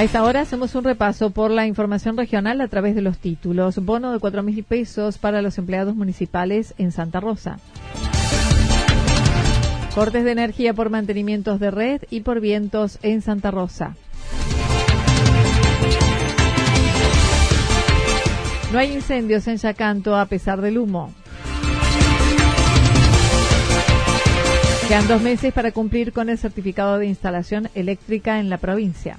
A esta hora hacemos un repaso por la información regional a través de los títulos. Bono de cuatro mil pesos para los empleados municipales en Santa Rosa. Cortes de energía por mantenimientos de red y por vientos en Santa Rosa. No hay incendios en Yacanto a pesar del humo. Quedan dos meses para cumplir con el certificado de instalación eléctrica en la provincia.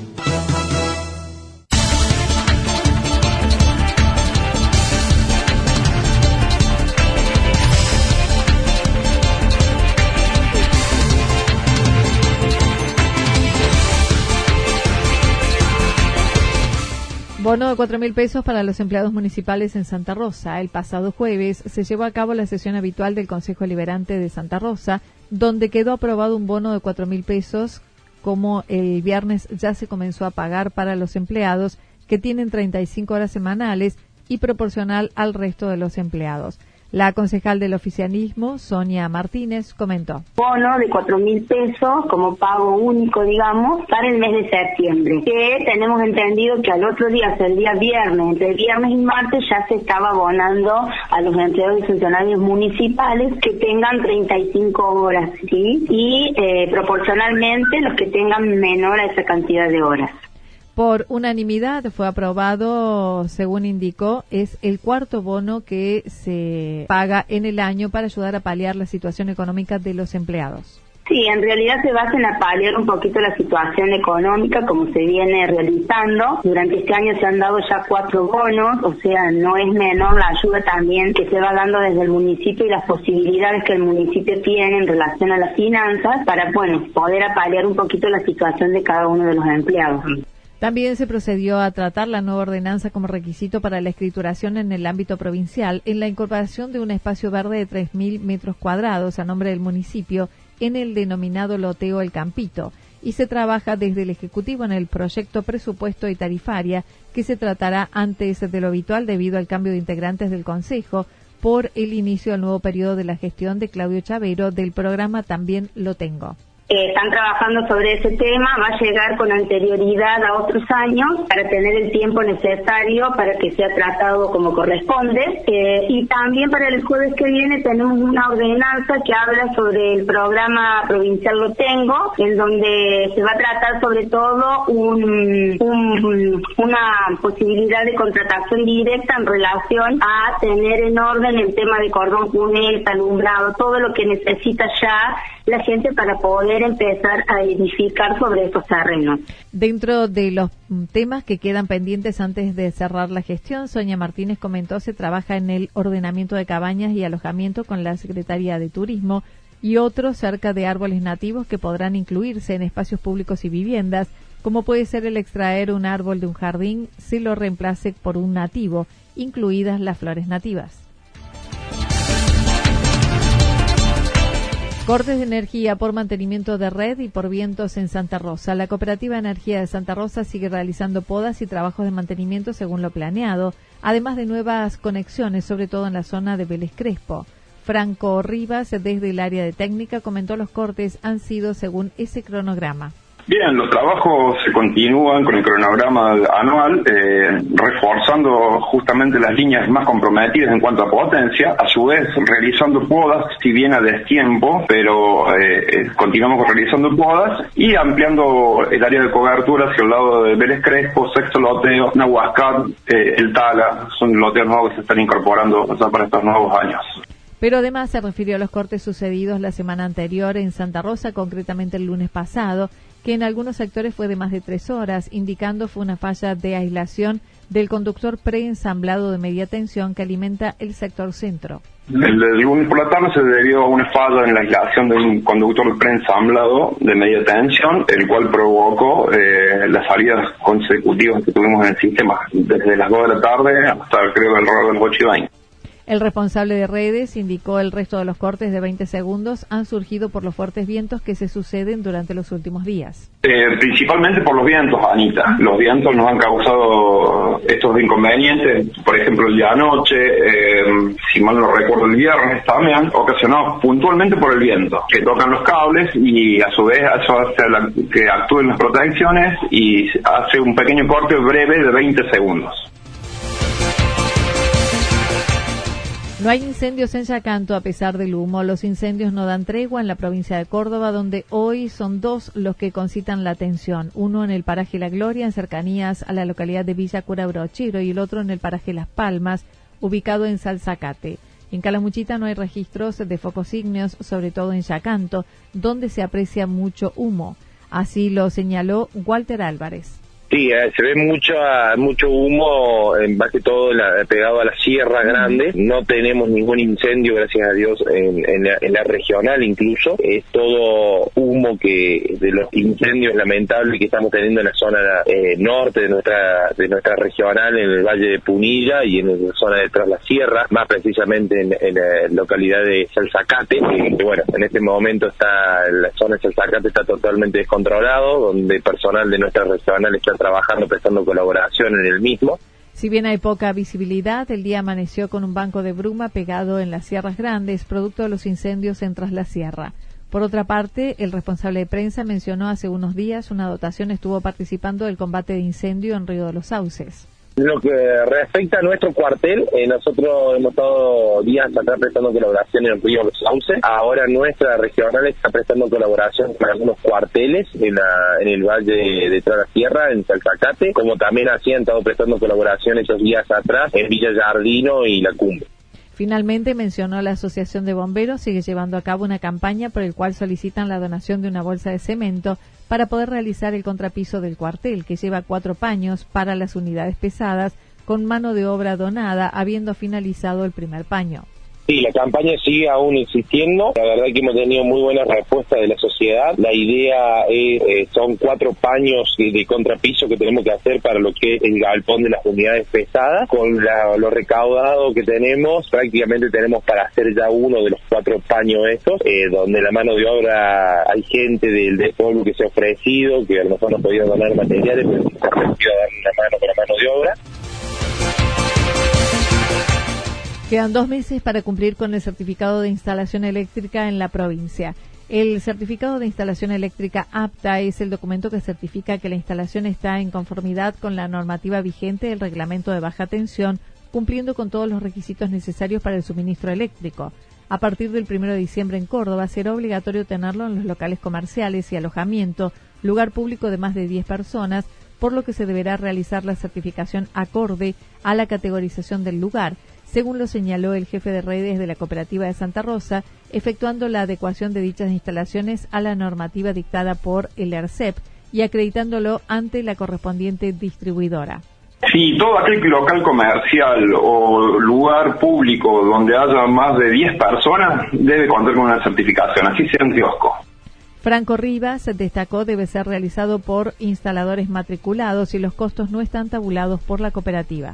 Bono de cuatro mil pesos para los empleados municipales en Santa Rosa. El pasado jueves se llevó a cabo la sesión habitual del Consejo Liberante de Santa Rosa, donde quedó aprobado un bono de cuatro mil pesos, como el viernes ya se comenzó a pagar para los empleados que tienen 35 horas semanales y proporcional al resto de los empleados. La concejal del oficialismo, Sonia Martínez, comentó. Bono de cuatro mil pesos como pago único, digamos, para el mes de septiembre. Que tenemos entendido que al otro día, el día viernes, entre viernes y martes, ya se estaba abonando a los empleados y funcionarios municipales que tengan 35 horas, ¿sí? Y eh, proporcionalmente los que tengan menor a esa cantidad de horas. Por unanimidad fue aprobado, según indicó, es el cuarto bono que se paga en el año para ayudar a paliar la situación económica de los empleados. Sí, en realidad se basa en paliar un poquito la situación económica como se viene realizando. Durante este año se han dado ya cuatro bonos, o sea, no es menor la ayuda también que se va dando desde el municipio y las posibilidades que el municipio tiene en relación a las finanzas para, bueno, poder apalear un poquito la situación de cada uno de los empleados. También se procedió a tratar la nueva ordenanza como requisito para la escrituración en el ámbito provincial en la incorporación de un espacio verde de 3.000 metros cuadrados a nombre del municipio en el denominado loteo El Campito. Y se trabaja desde el Ejecutivo en el proyecto presupuesto y tarifaria que se tratará antes de lo habitual debido al cambio de integrantes del Consejo por el inicio del nuevo periodo de la gestión de Claudio Chavero del programa También lo tengo están trabajando sobre ese tema, va a llegar con anterioridad a otros años para tener el tiempo necesario para que sea tratado como corresponde. Eh, y también para el jueves que viene tenemos una ordenanza que habla sobre el programa provincial Lo Tengo, en donde se va a tratar sobre todo un, una posibilidad de contratación directa en relación a tener en orden el tema de cordón cuneta, alumbrado, todo lo que necesita ya la gente para poder empezar a edificar sobre estos terrenos. Dentro de los temas que quedan pendientes antes de cerrar la gestión, Sonia Martínez comentó se trabaja en el ordenamiento de cabañas y alojamiento con la Secretaría de Turismo y otros cerca de árboles nativos que podrán incluirse en espacios públicos y viviendas, como puede ser el extraer un árbol de un jardín si lo reemplace por un nativo, incluidas las flores nativas. Cortes de energía por mantenimiento de red y por vientos en Santa Rosa. La Cooperativa Energía de Santa Rosa sigue realizando podas y trabajos de mantenimiento según lo planeado, además de nuevas conexiones, sobre todo en la zona de Vélez Crespo. Franco Rivas, desde el área de técnica, comentó los cortes han sido según ese cronograma. Bien, los trabajos se continúan con el cronograma anual, eh, reforzando justamente las líneas más comprometidas en cuanto a potencia, a su vez realizando podas, si bien a destiempo, pero eh, eh, continuamos realizando podas y ampliando el área de cobertura hacia el lado de Vélez Crespo, Sexto Loteo, Nahuascat, El Tala, son loteos nuevos que se están incorporando para estos nuevos años. Pero además se refirió a los cortes sucedidos la semana anterior en Santa Rosa, concretamente el lunes pasado, que en algunos sectores fue de más de tres horas, indicando fue una falla de aislación del conductor preensamblado de media tensión que alimenta el sector centro. El lunes por la tarde se debió a una falla en la aislación de un conductor preensamblado de media tensión, el cual provocó eh, las salidas consecutivas que tuvimos en el sistema desde las 2 de la tarde hasta creo alrededor de las 8 y 20. El responsable de redes indicó el resto de los cortes de 20 segundos han surgido por los fuertes vientos que se suceden durante los últimos días. Eh, principalmente por los vientos, Anita. Los vientos nos han causado estos inconvenientes. Por ejemplo, el día anoche, eh, si mal no recuerdo, el viernes también, ocasionado puntualmente por el viento, que tocan los cables y a su vez hace que actúen las protecciones y hace un pequeño corte breve de 20 segundos. No hay incendios en Yacanto a pesar del humo. Los incendios no dan tregua en la provincia de Córdoba, donde hoy son dos los que concitan la atención. Uno en el paraje La Gloria, en cercanías a la localidad de Villa Cura Brochero, y el otro en el paraje Las Palmas, ubicado en Salzacate. En Calamuchita no hay registros de focos ígneos, sobre todo en Yacanto, donde se aprecia mucho humo. Así lo señaló Walter Álvarez. Sí, eh, se ve mucho, mucho humo, en base todo la, pegado a la sierra grande. No tenemos ningún incendio, gracias a Dios, en, la, regional incluso. Es todo humo que de los incendios lamentables que estamos teniendo en la zona eh, norte de nuestra de nuestra regional, en el Valle de Punilla y en la zona detrás de la sierra, más precisamente en, la localidad de Salzacate. Que, bueno, en este momento está la zona de Salzacate está totalmente descontrolado, donde personal de nuestra regional está trabajando prestando colaboración en el mismo. Si bien hay poca visibilidad, el día amaneció con un banco de bruma pegado en las sierras grandes, producto de los incendios en Tras la Sierra. Por otra parte, el responsable de prensa mencionó hace unos días una dotación estuvo participando del combate de incendio en Río de los Sauces. Lo que respecta a nuestro cuartel, eh, nosotros hemos estado días atrás prestando colaboración en el Río Sauce. Ahora nuestra regional está prestando colaboración con algunos cuarteles en, la, en el Valle de Trala Sierra, en Salzacate, como también así han estado prestando colaboración esos días atrás en Villa Jardino y La Cumbre. Finalmente mencionó la Asociación de Bomberos sigue llevando a cabo una campaña por el cual solicitan la donación de una bolsa de cemento para poder realizar el contrapiso del cuartel, que lleva cuatro paños para las unidades pesadas, con mano de obra donada, habiendo finalizado el primer paño. Sí, la campaña sigue aún existiendo. La verdad que hemos tenido muy buena respuesta de la sociedad. La idea es, eh, son cuatro paños de contrapiso que tenemos que hacer para lo que es el galpón de las unidades pesadas. Con lo recaudado que tenemos, prácticamente tenemos para hacer ya uno de los cuatro paños estos, eh, donde la mano de obra, hay gente del, pueblo que se ha ofrecido, que a lo mejor no podido donar materiales, pero se ha ofrecido dar una mano con la mano de obra. Quedan dos meses para cumplir con el certificado de instalación eléctrica en la provincia. El certificado de instalación eléctrica apta es el documento que certifica que la instalación está en conformidad con la normativa vigente del reglamento de baja tensión, cumpliendo con todos los requisitos necesarios para el suministro eléctrico. A partir del 1 de diciembre en Córdoba será obligatorio tenerlo en los locales comerciales y alojamiento, lugar público de más de 10 personas, por lo que se deberá realizar la certificación acorde a la categorización del lugar según lo señaló el jefe de redes de la cooperativa de Santa Rosa, efectuando la adecuación de dichas instalaciones a la normativa dictada por el ERCEP y acreditándolo ante la correspondiente distribuidora. Sí, todo aquel local comercial o lugar público donde haya más de 10 personas debe contar con una certificación, así sea en kiosco. Franco Rivas destacó debe ser realizado por instaladores matriculados y los costos no están tabulados por la cooperativa.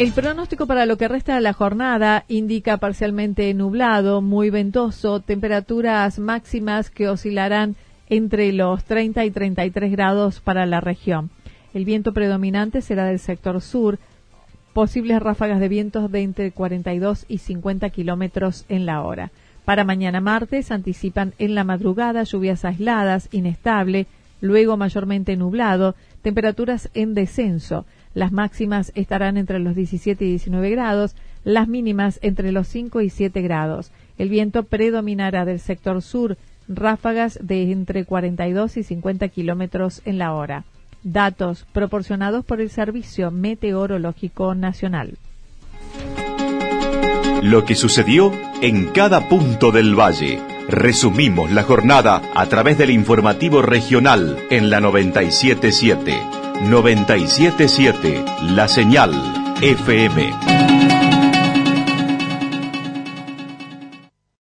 El pronóstico para lo que resta de la jornada indica parcialmente nublado, muy ventoso, temperaturas máximas que oscilarán entre los 30 y 33 grados para la región. El viento predominante será del sector sur, posibles ráfagas de vientos de entre 42 y 50 kilómetros en la hora. Para mañana martes anticipan en la madrugada lluvias aisladas, inestable, luego mayormente nublado, temperaturas en descenso. Las máximas estarán entre los 17 y 19 grados, las mínimas entre los 5 y 7 grados. El viento predominará del sector sur, ráfagas de entre 42 y 50 kilómetros en la hora. Datos proporcionados por el Servicio Meteorológico Nacional. Lo que sucedió en cada punto del valle. Resumimos la jornada a través del informativo regional en la 977. 977, la señal FM.